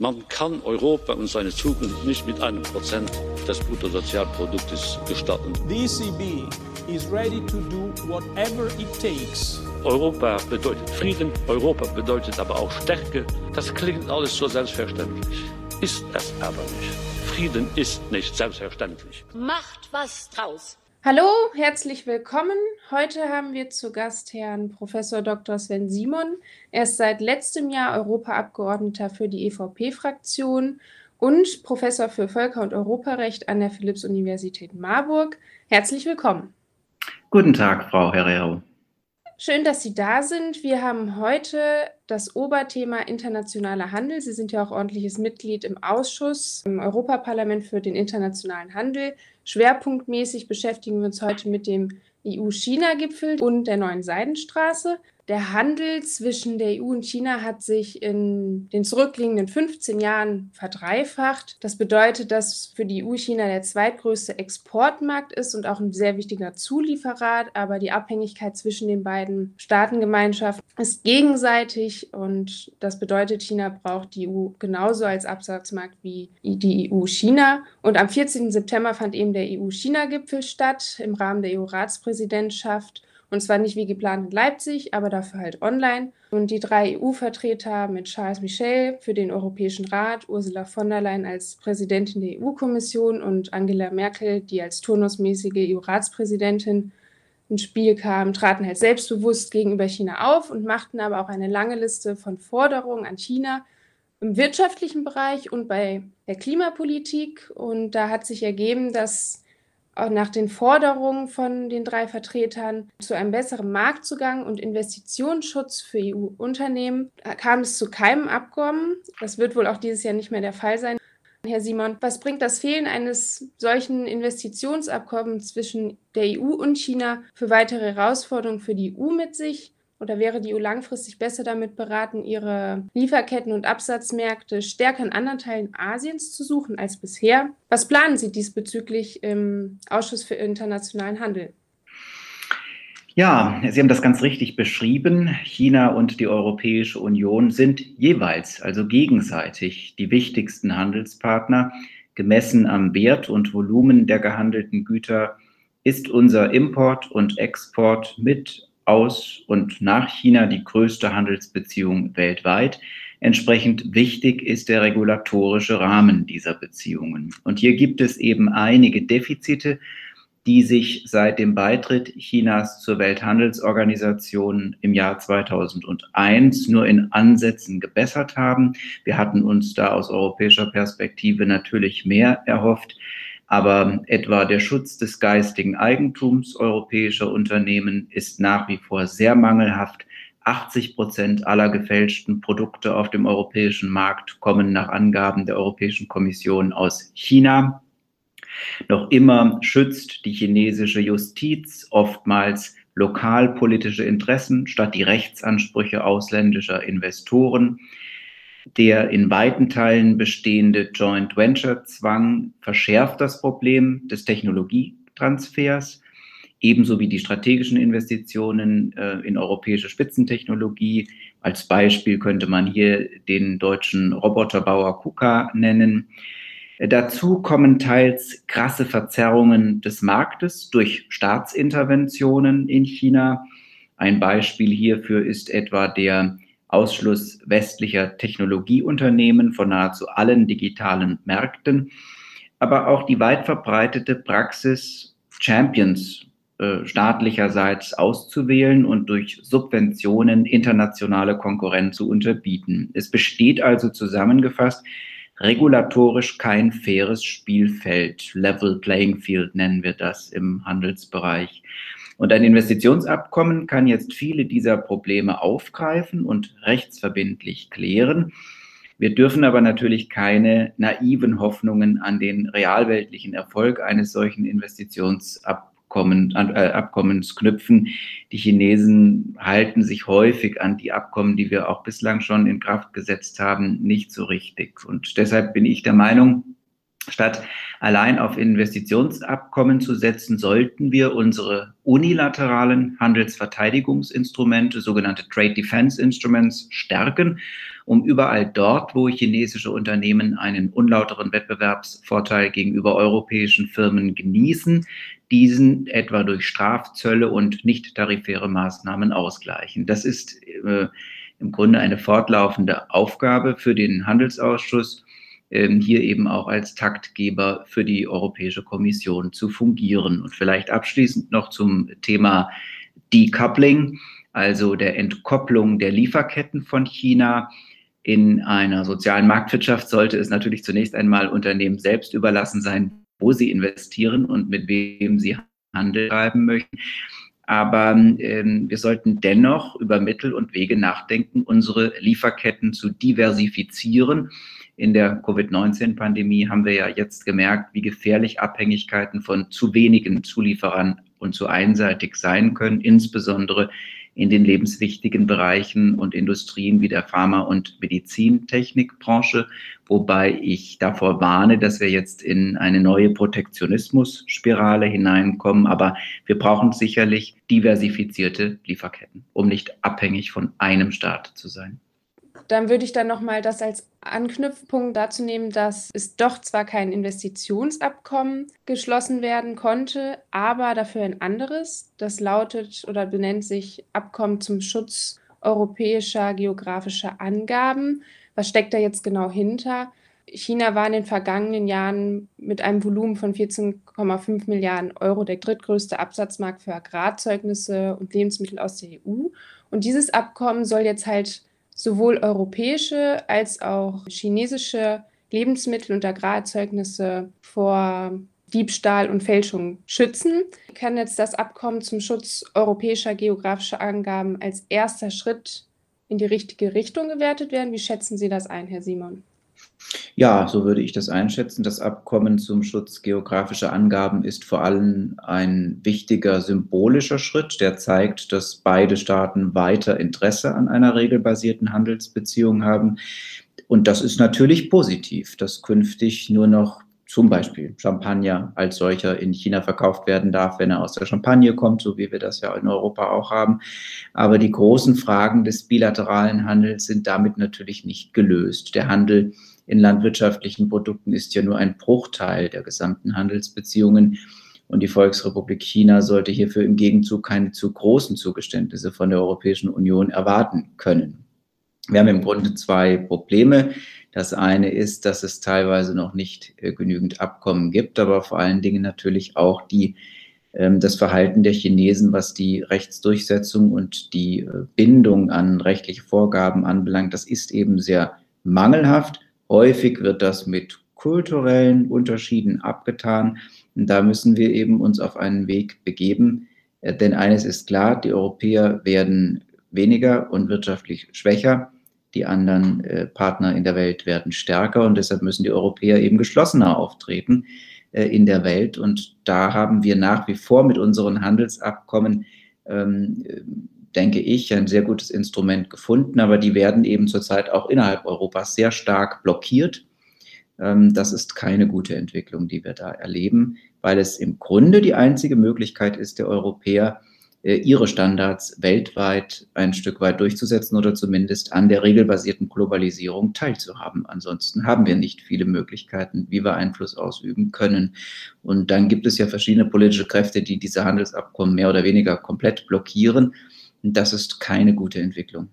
Man kann Europa und seine Zukunft nicht mit einem Prozent des Bruttosozialproduktes gestatten. The ECB is ready to do whatever it takes. Europa bedeutet Frieden, Europa bedeutet aber auch Stärke. Das klingt alles so selbstverständlich. Ist es aber nicht. Frieden ist nicht selbstverständlich. Macht was draus. Hallo, herzlich willkommen. Heute haben wir zu Gast Herrn Professor Dr. Sven Simon. Er ist seit letztem Jahr Europaabgeordneter für die EVP-Fraktion und Professor für Völker- und Europarecht an der Philipps-Universität Marburg. Herzlich willkommen. Guten Tag, Frau Herrero. Schön, dass Sie da sind. Wir haben heute das Oberthema internationaler Handel. Sie sind ja auch ordentliches Mitglied im Ausschuss im Europaparlament für den internationalen Handel. Schwerpunktmäßig beschäftigen wir uns heute mit dem EU-China-Gipfel und der neuen Seidenstraße. Der Handel zwischen der EU und China hat sich in den zurückliegenden 15 Jahren verdreifacht. Das bedeutet, dass für die EU China der zweitgrößte Exportmarkt ist und auch ein sehr wichtiger Zulieferer. Aber die Abhängigkeit zwischen den beiden Staatengemeinschaften ist gegenseitig und das bedeutet, China braucht die EU genauso als Absatzmarkt wie die EU China. Und am 14. September fand eben der EU-China-Gipfel statt im Rahmen der EU-Ratspräsidentschaft. Und zwar nicht wie geplant in Leipzig, aber dafür halt online. Und die drei EU-Vertreter mit Charles Michel für den Europäischen Rat, Ursula von der Leyen als Präsidentin der EU-Kommission und Angela Merkel, die als turnusmäßige EU-Ratspräsidentin ins Spiel kam, traten halt selbstbewusst gegenüber China auf und machten aber auch eine lange Liste von Forderungen an China im wirtschaftlichen Bereich und bei der Klimapolitik. Und da hat sich ergeben, dass nach den Forderungen von den drei Vertretern zu einem besseren Marktzugang und Investitionsschutz für EU-Unternehmen kam es zu keinem Abkommen. Das wird wohl auch dieses Jahr nicht mehr der Fall sein. Herr Simon, was bringt das Fehlen eines solchen Investitionsabkommens zwischen der EU und China für weitere Herausforderungen für die EU mit sich? Oder wäre die EU langfristig besser damit beraten, ihre Lieferketten und Absatzmärkte stärker in anderen Teilen Asiens zu suchen als bisher? Was planen Sie diesbezüglich im Ausschuss für internationalen Handel? Ja, Sie haben das ganz richtig beschrieben. China und die Europäische Union sind jeweils, also gegenseitig, die wichtigsten Handelspartner. Gemessen am Wert und Volumen der gehandelten Güter ist unser Import und Export mit aus und nach China die größte Handelsbeziehung weltweit. Entsprechend wichtig ist der regulatorische Rahmen dieser Beziehungen. Und hier gibt es eben einige Defizite, die sich seit dem Beitritt Chinas zur Welthandelsorganisation im Jahr 2001 nur in Ansätzen gebessert haben. Wir hatten uns da aus europäischer Perspektive natürlich mehr erhofft. Aber etwa der Schutz des geistigen Eigentums europäischer Unternehmen ist nach wie vor sehr mangelhaft. 80 Prozent aller gefälschten Produkte auf dem europäischen Markt kommen nach Angaben der Europäischen Kommission aus China. Noch immer schützt die chinesische Justiz oftmals lokalpolitische Interessen statt die Rechtsansprüche ausländischer Investoren. Der in weiten Teilen bestehende Joint Venture Zwang verschärft das Problem des Technologietransfers, ebenso wie die strategischen Investitionen äh, in europäische Spitzentechnologie. Als Beispiel könnte man hier den deutschen Roboterbauer KUKA nennen. Dazu kommen teils krasse Verzerrungen des Marktes durch Staatsinterventionen in China. Ein Beispiel hierfür ist etwa der Ausschluss westlicher Technologieunternehmen von nahezu allen digitalen Märkten, aber auch die weit verbreitete Praxis, Champions äh, staatlicherseits auszuwählen und durch Subventionen internationale Konkurrenz zu unterbieten. Es besteht also zusammengefasst regulatorisch kein faires Spielfeld. Level Playing Field nennen wir das im Handelsbereich. Und ein Investitionsabkommen kann jetzt viele dieser Probleme aufgreifen und rechtsverbindlich klären. Wir dürfen aber natürlich keine naiven Hoffnungen an den realweltlichen Erfolg eines solchen Investitionsabkommens äh, knüpfen. Die Chinesen halten sich häufig an die Abkommen, die wir auch bislang schon in Kraft gesetzt haben, nicht so richtig. Und deshalb bin ich der Meinung, Statt allein auf Investitionsabkommen zu setzen, sollten wir unsere unilateralen Handelsverteidigungsinstrumente, sogenannte Trade Defense Instruments, stärken, um überall dort, wo chinesische Unternehmen einen unlauteren Wettbewerbsvorteil gegenüber europäischen Firmen genießen, diesen etwa durch Strafzölle und nicht tarifäre Maßnahmen ausgleichen. Das ist äh, im Grunde eine fortlaufende Aufgabe für den Handelsausschuss hier eben auch als Taktgeber für die Europäische Kommission zu fungieren. Und vielleicht abschließend noch zum Thema Decoupling, also der Entkopplung der Lieferketten von China. In einer sozialen Marktwirtschaft sollte es natürlich zunächst einmal Unternehmen selbst überlassen sein, wo sie investieren und mit wem sie Handel treiben möchten. Aber ähm, wir sollten dennoch über Mittel und Wege nachdenken, unsere Lieferketten zu diversifizieren in der Covid-19-Pandemie haben wir ja jetzt gemerkt, wie gefährlich Abhängigkeiten von zu wenigen Zulieferern und zu einseitig sein können, insbesondere in den lebenswichtigen Bereichen und Industrien wie der Pharma- und Medizintechnikbranche, wobei ich davor warne, dass wir jetzt in eine neue Protektionismus-Spirale hineinkommen. Aber wir brauchen sicherlich diversifizierte Lieferketten, um nicht abhängig von einem Staat zu sein dann würde ich dann nochmal das als Anknüpfpunkt dazu nehmen, dass es doch zwar kein Investitionsabkommen geschlossen werden konnte, aber dafür ein anderes. Das lautet oder benennt sich Abkommen zum Schutz europäischer geografischer Angaben. Was steckt da jetzt genau hinter? China war in den vergangenen Jahren mit einem Volumen von 14,5 Milliarden Euro der drittgrößte Absatzmarkt für Agrarzeugnisse und Lebensmittel aus der EU. Und dieses Abkommen soll jetzt halt sowohl europäische als auch chinesische Lebensmittel und Agrarerzeugnisse vor Diebstahl und Fälschung schützen. Kann jetzt das Abkommen zum Schutz europäischer geografischer Angaben als erster Schritt in die richtige Richtung gewertet werden? Wie schätzen Sie das ein, Herr Simon? Ja, so würde ich das einschätzen. Das Abkommen zum Schutz geografischer Angaben ist vor allem ein wichtiger symbolischer Schritt, der zeigt, dass beide Staaten weiter Interesse an einer regelbasierten Handelsbeziehung haben. Und das ist natürlich positiv, dass künftig nur noch zum Beispiel Champagner als solcher in China verkauft werden darf, wenn er aus der Champagne kommt, so wie wir das ja in Europa auch haben. Aber die großen Fragen des bilateralen Handels sind damit natürlich nicht gelöst. Der Handel in landwirtschaftlichen Produkten ist ja nur ein Bruchteil der gesamten Handelsbeziehungen. Und die Volksrepublik China sollte hierfür im Gegenzug keine zu großen Zugeständnisse von der Europäischen Union erwarten können. Wir haben im Grunde zwei Probleme. Das eine ist, dass es teilweise noch nicht äh, genügend Abkommen gibt, aber vor allen Dingen natürlich auch die, ähm, das Verhalten der Chinesen, was die Rechtsdurchsetzung und die äh, Bindung an rechtliche Vorgaben anbelangt. Das ist eben sehr mangelhaft. Häufig wird das mit kulturellen Unterschieden abgetan. Und da müssen wir eben uns auf einen Weg begeben. Äh, denn eines ist klar, die Europäer werden weniger und wirtschaftlich schwächer die anderen äh, Partner in der Welt werden stärker und deshalb müssen die Europäer eben geschlossener auftreten äh, in der Welt. Und da haben wir nach wie vor mit unseren Handelsabkommen, ähm, denke ich, ein sehr gutes Instrument gefunden, aber die werden eben zurzeit auch innerhalb Europas sehr stark blockiert. Ähm, das ist keine gute Entwicklung, die wir da erleben, weil es im Grunde die einzige Möglichkeit ist, der Europäer, äh, ihre Standards weltweit ein Stück weit durchzusetzen oder zumindest an der regelbasierten Globalisierung teilzuhaben. Ansonsten haben wir nicht viele Möglichkeiten, wie wir Einfluss ausüben können. Und dann gibt es ja verschiedene politische Kräfte, die diese Handelsabkommen mehr oder weniger komplett blockieren. Das ist keine gute Entwicklung.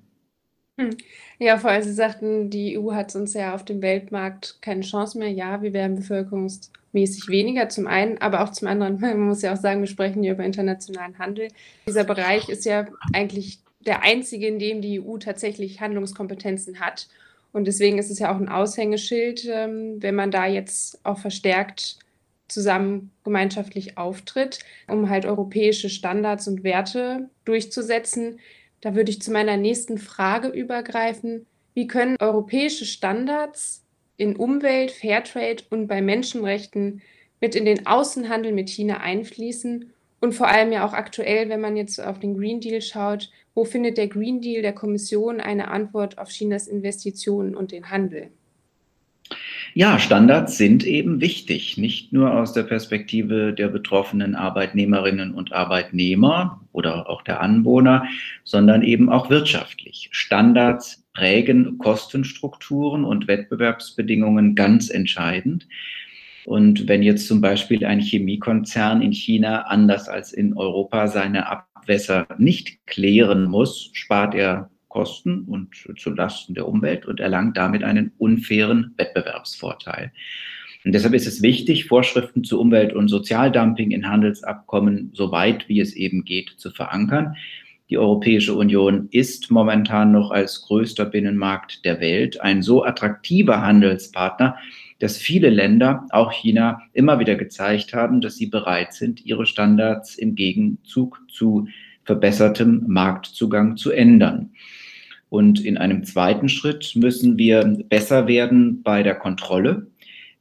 Hm. Ja, vor allem Sie sagten, die EU hat uns ja auf dem Weltmarkt keine Chance mehr. Ja, wir werden bevölkerungsmäßig weniger zum einen, aber auch zum anderen, man muss ja auch sagen, wir sprechen hier über internationalen Handel. Dieser Bereich ist ja eigentlich der einzige, in dem die EU tatsächlich Handlungskompetenzen hat. Und deswegen ist es ja auch ein Aushängeschild, ähm, wenn man da jetzt auch verstärkt zusammen gemeinschaftlich auftritt, um halt europäische Standards und Werte durchzusetzen, da würde ich zu meiner nächsten Frage übergreifen. Wie können europäische Standards in Umwelt, Fairtrade und bei Menschenrechten mit in den Außenhandel mit China einfließen? Und vor allem ja auch aktuell, wenn man jetzt auf den Green Deal schaut, wo findet der Green Deal der Kommission eine Antwort auf Chinas Investitionen und den Handel? Ja, Standards sind eben wichtig, nicht nur aus der Perspektive der betroffenen Arbeitnehmerinnen und Arbeitnehmer oder auch der Anwohner, sondern eben auch wirtschaftlich. Standards prägen Kostenstrukturen und Wettbewerbsbedingungen ganz entscheidend. Und wenn jetzt zum Beispiel ein Chemiekonzern in China anders als in Europa seine Abwässer nicht klären muss, spart er Kosten und zu Lasten der Umwelt und erlangt damit einen unfairen Wettbewerbsvorteil. Und deshalb ist es wichtig, Vorschriften zu Umwelt- und Sozialdumping in Handelsabkommen so weit wie es eben geht zu verankern. Die Europäische Union ist momentan noch als größter Binnenmarkt der Welt ein so attraktiver Handelspartner, dass viele Länder, auch China, immer wieder gezeigt haben, dass sie bereit sind, ihre Standards im Gegenzug zu verbessertem Marktzugang zu ändern. Und in einem zweiten Schritt müssen wir besser werden bei der Kontrolle,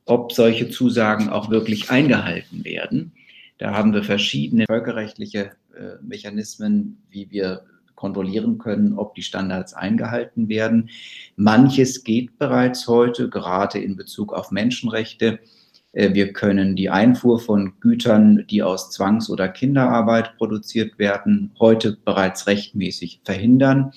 ob solche Zusagen auch wirklich eingehalten werden. Da haben wir verschiedene völkerrechtliche äh, Mechanismen, wie wir kontrollieren können, ob die Standards eingehalten werden. Manches geht bereits heute, gerade in Bezug auf Menschenrechte. Äh, wir können die Einfuhr von Gütern, die aus Zwangs- oder Kinderarbeit produziert werden, heute bereits rechtmäßig verhindern.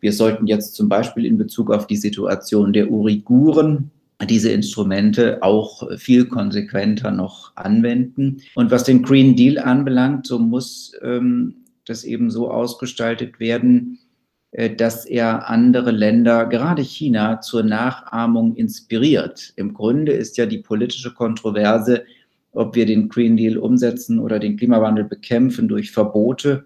Wir sollten jetzt zum Beispiel in Bezug auf die Situation der Uiguren diese Instrumente auch viel konsequenter noch anwenden. Und was den Green Deal anbelangt, so muss ähm, das eben so ausgestaltet werden, äh, dass er andere Länder, gerade China, zur Nachahmung inspiriert. Im Grunde ist ja die politische Kontroverse, ob wir den Green Deal umsetzen oder den Klimawandel bekämpfen durch Verbote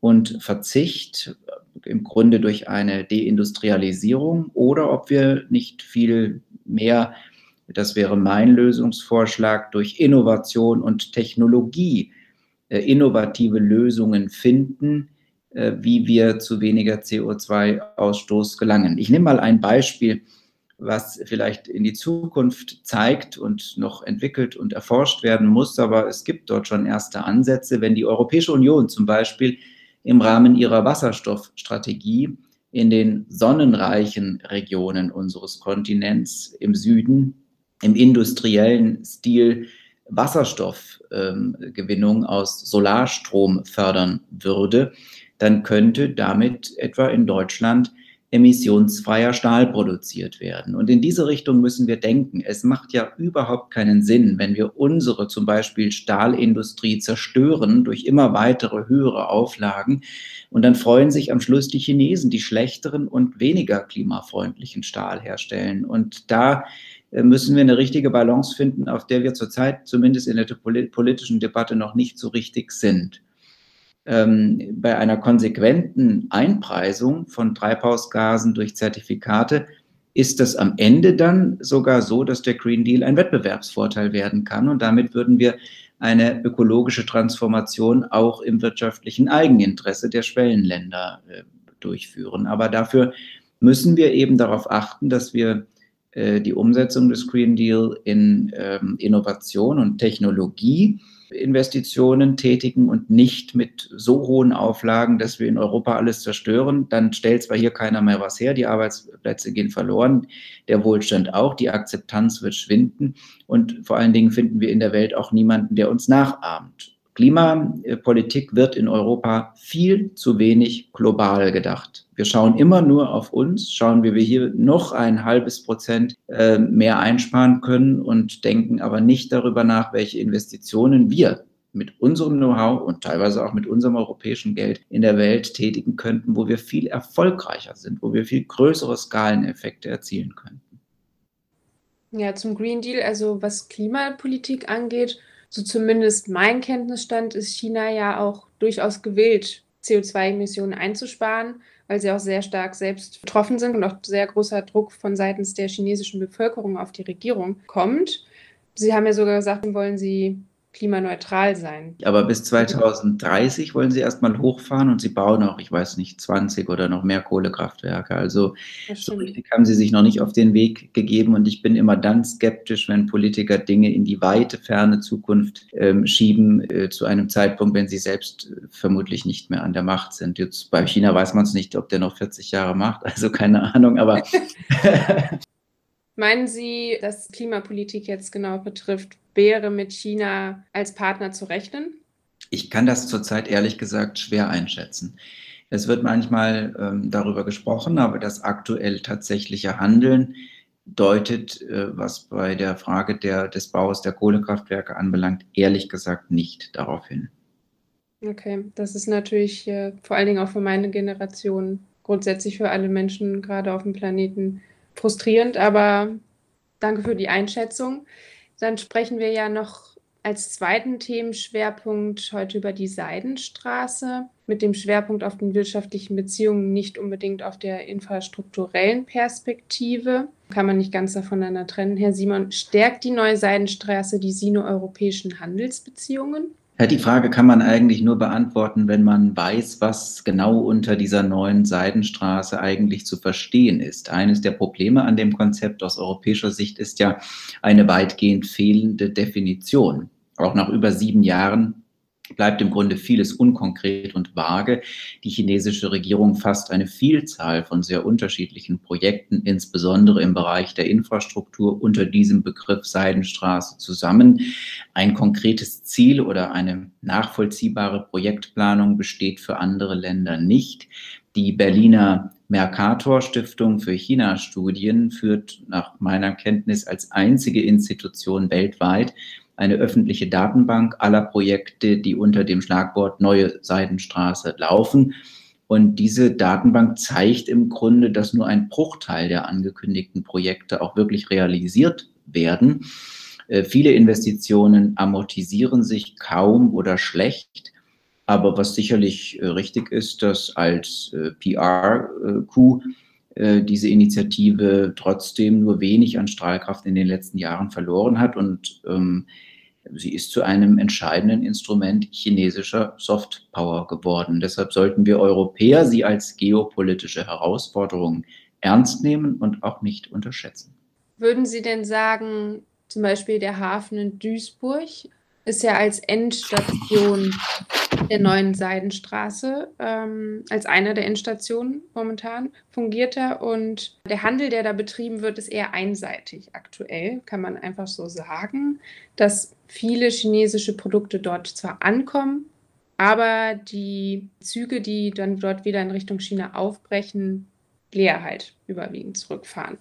und Verzicht im Grunde durch eine Deindustrialisierung oder ob wir nicht viel mehr, das wäre mein Lösungsvorschlag, durch Innovation und Technologie äh, innovative Lösungen finden, äh, wie wir zu weniger CO2-Ausstoß gelangen. Ich nehme mal ein Beispiel, was vielleicht in die Zukunft zeigt und noch entwickelt und erforscht werden muss, aber es gibt dort schon erste Ansätze. Wenn die Europäische Union zum Beispiel im Rahmen ihrer Wasserstoffstrategie in den sonnenreichen Regionen unseres Kontinents im Süden im industriellen Stil Wasserstoffgewinnung ähm, aus Solarstrom fördern würde, dann könnte damit etwa in Deutschland emissionsfreier Stahl produziert werden. Und in diese Richtung müssen wir denken. Es macht ja überhaupt keinen Sinn, wenn wir unsere zum Beispiel Stahlindustrie zerstören durch immer weitere höhere Auflagen. Und dann freuen sich am Schluss die Chinesen, die schlechteren und weniger klimafreundlichen Stahl herstellen. Und da äh, müssen wir eine richtige Balance finden, auf der wir zurzeit zumindest in der politischen Debatte noch nicht so richtig sind ähm, bei einer konsequenten Einpreisung von Treibhausgasen durch Zertifikate ist es am Ende dann sogar so, dass der Green Deal ein Wettbewerbsvorteil werden kann. Und damit würden wir eine ökologische Transformation auch im wirtschaftlichen Eigeninteresse der Schwellenländer äh, durchführen. Aber dafür müssen wir eben darauf achten, dass wir äh, die Umsetzung des Green Deal in ähm, Innovation und Technologie Investitionen tätigen und nicht mit so hohen Auflagen, dass wir in Europa alles zerstören, dann stellt zwar hier keiner mehr was her, die Arbeitsplätze gehen verloren, der Wohlstand auch, die Akzeptanz wird schwinden und vor allen Dingen finden wir in der Welt auch niemanden, der uns nachahmt. Klimapolitik wird in Europa viel zu wenig global gedacht. Wir schauen immer nur auf uns, schauen, wie wir hier noch ein halbes Prozent äh, mehr einsparen können und denken aber nicht darüber nach, welche Investitionen wir mit unserem Know-how und teilweise auch mit unserem europäischen Geld in der Welt tätigen könnten, wo wir viel erfolgreicher sind, wo wir viel größere Skaleneffekte erzielen könnten. Ja, zum Green Deal, also was Klimapolitik angeht, so zumindest mein Kenntnisstand, ist China ja auch durchaus gewillt, CO2-Emissionen einzusparen, weil sie auch sehr stark selbst betroffen sind und auch sehr großer Druck von seitens der chinesischen Bevölkerung auf die Regierung kommt. Sie haben ja sogar gesagt, wollen sie klimaneutral sein. Aber bis 2030 wollen sie erstmal hochfahren und sie bauen auch, ich weiß nicht, 20 oder noch mehr Kohlekraftwerke. Also so richtig haben sie sich noch nicht auf den Weg gegeben und ich bin immer dann skeptisch, wenn Politiker Dinge in die weite, ferne Zukunft ähm, schieben, äh, zu einem Zeitpunkt, wenn sie selbst äh, vermutlich nicht mehr an der Macht sind. Jetzt bei China weiß man es nicht, ob der noch 40 Jahre macht, also keine Ahnung, aber Meinen Sie, dass Klimapolitik jetzt genau betrifft, wäre mit China als Partner zu rechnen? Ich kann das zurzeit ehrlich gesagt schwer einschätzen. Es wird manchmal ähm, darüber gesprochen, aber das aktuell tatsächliche Handeln deutet, äh, was bei der Frage der, des Baus der Kohlekraftwerke anbelangt, ehrlich gesagt nicht darauf hin. Okay, das ist natürlich äh, vor allen Dingen auch für meine Generation, grundsätzlich für alle Menschen gerade auf dem Planeten frustrierend, aber danke für die Einschätzung. Dann sprechen wir ja noch als zweiten Themenschwerpunkt heute über die Seidenstraße mit dem Schwerpunkt auf den wirtschaftlichen Beziehungen, nicht unbedingt auf der infrastrukturellen Perspektive. Kann man nicht ganz voneinander trennen. Herr Simon, stärkt die neue Seidenstraße die sino-europäischen Handelsbeziehungen? Ja, die Frage kann man eigentlich nur beantworten, wenn man weiß, was genau unter dieser neuen Seidenstraße eigentlich zu verstehen ist. Eines der Probleme an dem Konzept aus europäischer Sicht ist ja eine weitgehend fehlende Definition. Auch nach über sieben Jahren bleibt im Grunde vieles unkonkret und vage. Die chinesische Regierung fasst eine Vielzahl von sehr unterschiedlichen Projekten, insbesondere im Bereich der Infrastruktur, unter diesem Begriff Seidenstraße zusammen. Ein konkretes Ziel oder eine nachvollziehbare Projektplanung besteht für andere Länder nicht. Die Berliner Mercator Stiftung für China-Studien führt nach meiner Kenntnis als einzige Institution weltweit eine öffentliche Datenbank aller Projekte, die unter dem Schlagwort Neue Seidenstraße laufen. Und diese Datenbank zeigt im Grunde, dass nur ein Bruchteil der angekündigten Projekte auch wirklich realisiert werden. Äh, viele Investitionen amortisieren sich kaum oder schlecht. Aber was sicherlich äh, richtig ist, dass als äh, PR-Coup diese Initiative trotzdem nur wenig an Strahlkraft in den letzten Jahren verloren hat und ähm, Sie ist zu einem entscheidenden Instrument chinesischer Softpower geworden. Deshalb sollten wir Europäer sie als geopolitische Herausforderung ernst nehmen und auch nicht unterschätzen. Würden Sie denn sagen, zum Beispiel der Hafen in Duisburg ist ja als Endstation der neuen Seidenstraße, ähm, als einer der Endstationen momentan fungiert er. Und der Handel, der da betrieben wird, ist eher einseitig aktuell, kann man einfach so sagen, dass viele chinesische Produkte dort zwar ankommen, aber die Züge, die dann dort wieder in Richtung China aufbrechen, leer halt überwiegend zurückfahren.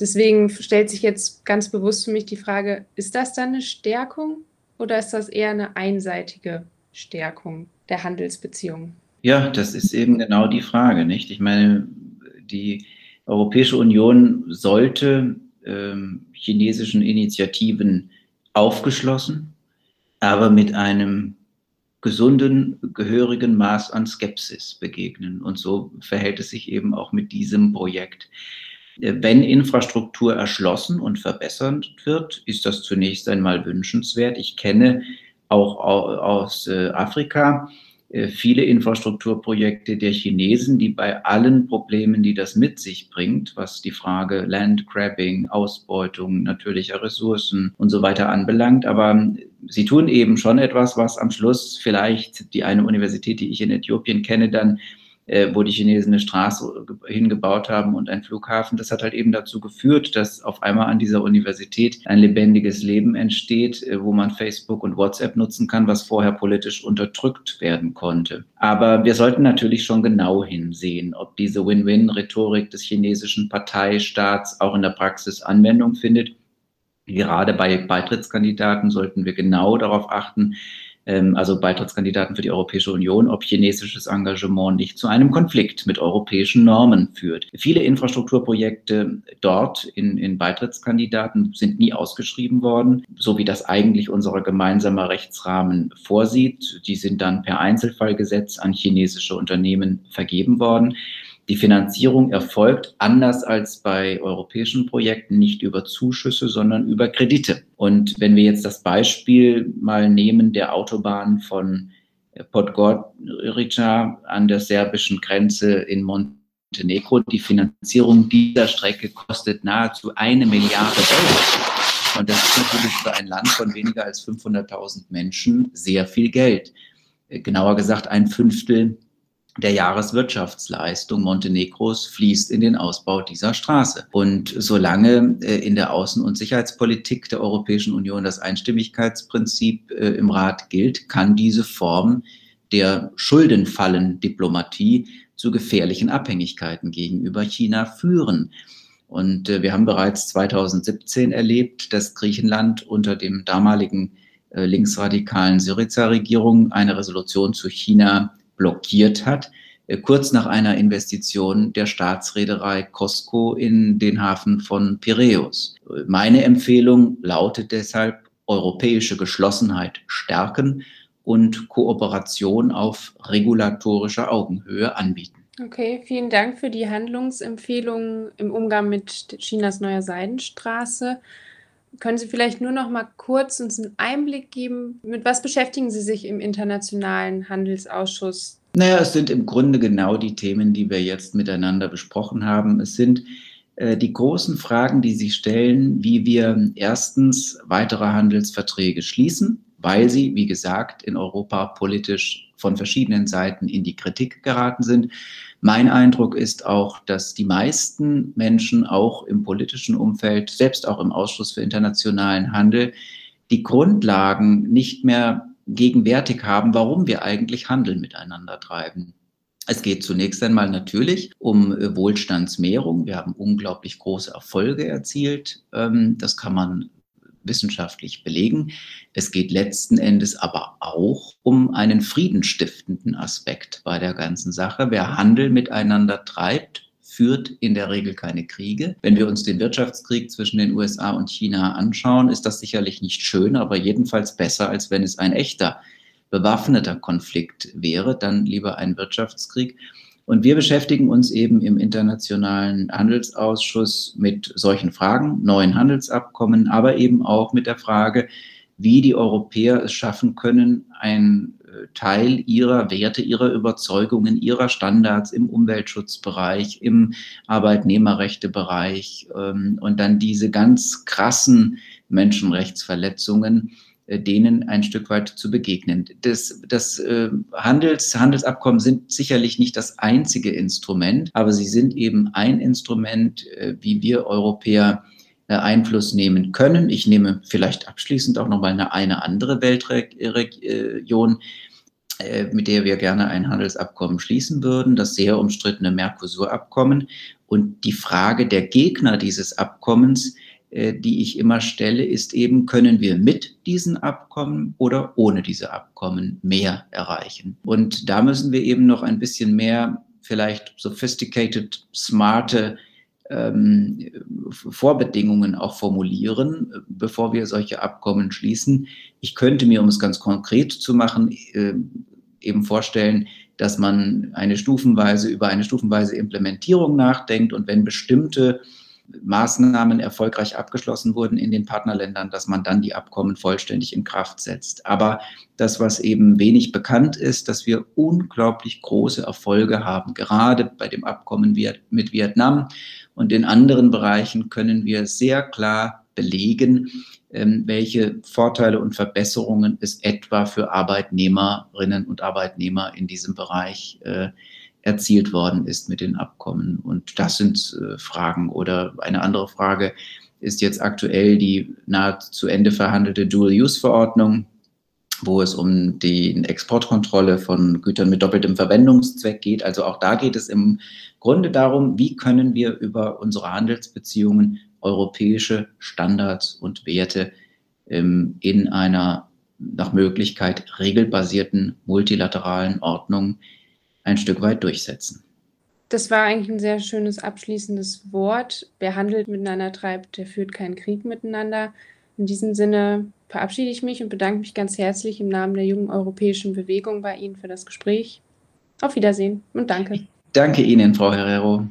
Deswegen stellt sich jetzt ganz bewusst für mich die Frage, ist das dann eine Stärkung oder ist das eher eine einseitige Stärkung der Handelsbeziehungen? Ja, das ist eben genau die Frage, nicht? Ich meine, die Europäische Union sollte ähm, chinesischen Initiativen aufgeschlossen, aber mit einem gesunden, gehörigen Maß an Skepsis begegnen. Und so verhält es sich eben auch mit diesem Projekt. Äh, wenn Infrastruktur erschlossen und verbessert wird, ist das zunächst einmal wünschenswert. Ich kenne auch aus äh, Afrika äh, viele Infrastrukturprojekte der Chinesen, die bei allen Problemen, die das mit sich bringt, was die Frage Landgrabbing, Ausbeutung natürlicher Ressourcen und so weiter anbelangt, aber sie tun eben schon etwas, was am Schluss vielleicht die eine Universität, die ich in Äthiopien kenne, dann äh, wo die Chinesen eine Straße hingebaut haben und einen Flughafen. Das hat halt eben dazu geführt, dass auf einmal an dieser Universität ein lebendiges Leben entsteht, äh, wo man Facebook und WhatsApp nutzen kann, was vorher politisch unterdrückt werden konnte. Aber wir sollten natürlich schon genau hinsehen, ob diese Win-Win-Rhetorik des chinesischen Parteistaats auch in der Praxis Anwendung findet. Gerade bei Beitrittskandidaten sollten wir genau darauf achten, also Beitrittskandidaten für die Europäische Union, ob chinesisches Engagement nicht zu einem Konflikt mit europäischen Normen führt. Viele Infrastrukturprojekte dort in, in Beitrittskandidaten sind nie ausgeschrieben worden, so wie das eigentlich unser gemeinsamer Rechtsrahmen vorsieht. Die sind dann per Einzelfallgesetz an chinesische Unternehmen vergeben worden. Die Finanzierung erfolgt anders als bei europäischen Projekten nicht über Zuschüsse, sondern über Kredite. Und wenn wir jetzt das Beispiel mal nehmen der Autobahn von Podgorica an der serbischen Grenze in Montenegro, die Finanzierung dieser Strecke kostet nahezu eine Milliarde Euro. Und das ist natürlich für ein Land von weniger als 500.000 Menschen sehr viel Geld. Genauer gesagt ein Fünftel der Jahreswirtschaftsleistung Montenegros fließt in den Ausbau dieser Straße. Und solange äh, in der Außen- und Sicherheitspolitik der Europäischen Union das Einstimmigkeitsprinzip äh, im Rat gilt, kann diese Form der Schuldenfallen-Diplomatie zu gefährlichen Abhängigkeiten gegenüber China führen. Und äh, wir haben bereits 2017 erlebt, dass Griechenland unter dem damaligen linksradikalen Syriza-Regierung eine Resolution zu China blockiert hat, äh, kurz nach einer Investition der Staatsreederei Costco in den Hafen von Piräus. Meine Empfehlung lautet deshalb, europäische Geschlossenheit stärken und Kooperation auf regulatorischer Augenhöhe anbieten. Okay, vielen Dank für die Handlungsempfehlungen im Umgang mit Chinas neuer Seidenstraße. Können Sie vielleicht nur noch mal kurz uns einen Einblick geben, mit was beschäftigen Sie sich im Internationalen Handelsausschuss? Naja, es sind im Grunde genau die Themen, die wir jetzt miteinander besprochen haben. Es sind äh, die großen Fragen, die sich stellen, wie wir erstens weitere Handelsverträge schließen, weil sie, wie gesagt, in Europa politisch von verschiedenen Seiten in die Kritik geraten sind. Mein Eindruck ist auch, dass die meisten Menschen auch im politischen Umfeld, selbst auch im Ausschuss für internationalen Handel, die Grundlagen nicht mehr gegenwärtig haben, warum wir eigentlich Handel miteinander treiben. Es geht zunächst einmal natürlich um äh, Wohlstandsmehrung. Wir haben unglaublich große Erfolge erzielt. Ähm, das kann man wissenschaftlich belegen. Es geht letzten Endes aber auch um einen friedenstiftenden Aspekt bei der ganzen Sache. Wer Handel miteinander treibt, führt in der Regel keine Kriege. Wenn wir uns den Wirtschaftskrieg zwischen den USA und China anschauen, ist das sicherlich nicht schön, aber jedenfalls besser, als wenn es ein echter bewaffneter Konflikt wäre, dann lieber ein Wirtschaftskrieg. Und wir beschäftigen uns eben im Internationalen Handelsausschuss mit solchen Fragen, neuen Handelsabkommen, aber eben auch mit der Frage, wie die Europäer es schaffen können, ein äh, Teil ihrer Werte, ihrer Überzeugungen, ihrer Standards im Umweltschutzbereich, im Arbeitnehmerrechtebereich ähm, und dann diese ganz krassen Menschenrechtsverletzungen denen ein Stück weit zu begegnen. Das, das äh, Handels, Handelsabkommen sind sicherlich nicht das einzige Instrument, aber sie sind eben ein Instrument, äh, wie wir Europäer äh, Einfluss nehmen können. Ich nehme vielleicht abschließend auch noch mal eine, eine andere Weltregion, äh, mit der wir gerne ein Handelsabkommen schließen würden, das sehr umstrittene Mercosur-Abkommen. Und die Frage der Gegner dieses Abkommens äh, die ich immer stelle, ist eben, können wir mit diesen Abkommen oder ohne diese Abkommen mehr erreichen? Und da müssen wir eben noch ein bisschen mehr vielleicht sophisticated, smarte ähm, Vorbedingungen auch formulieren, bevor wir solche Abkommen schließen. Ich könnte mir, um es ganz konkret zu machen, äh, eben vorstellen, dass man eine stufenweise über eine stufenweise Implementierung nachdenkt und wenn bestimmte Maßnahmen erfolgreich abgeschlossen wurden in den Partnerländern, dass man dann die Abkommen vollständig in Kraft setzt. Aber das, was eben wenig bekannt ist, dass wir unglaublich große Erfolge haben, gerade bei dem Abkommen mit Vietnam und in anderen Bereichen können wir sehr klar belegen, ähm, welche Vorteile und Verbesserungen es etwa für Arbeitnehmerinnen und Arbeitnehmer in diesem Bereich äh, erzielt worden ist mit den Abkommen. Und das sind äh, Fragen. Oder eine andere Frage ist jetzt aktuell die nahe zu Ende verhandelte Dual-Use-Verordnung, wo es um die Exportkontrolle von Gütern mit doppeltem Verwendungszweck geht. Also auch da geht es im Grunde darum, wie können wir über unsere Handelsbeziehungen europäische Standards und Werte ähm, in einer nach Möglichkeit regelbasierten multilateralen Ordnung ein Stück weit durchsetzen. Das war eigentlich ein sehr schönes abschließendes Wort. Wer handelt miteinander treibt, der führt keinen Krieg miteinander. In diesem Sinne verabschiede ich mich und bedanke mich ganz herzlich im Namen der jungen europäischen Bewegung bei Ihnen für das Gespräch. Auf Wiedersehen und danke. Danke Ihnen, Frau Herrero.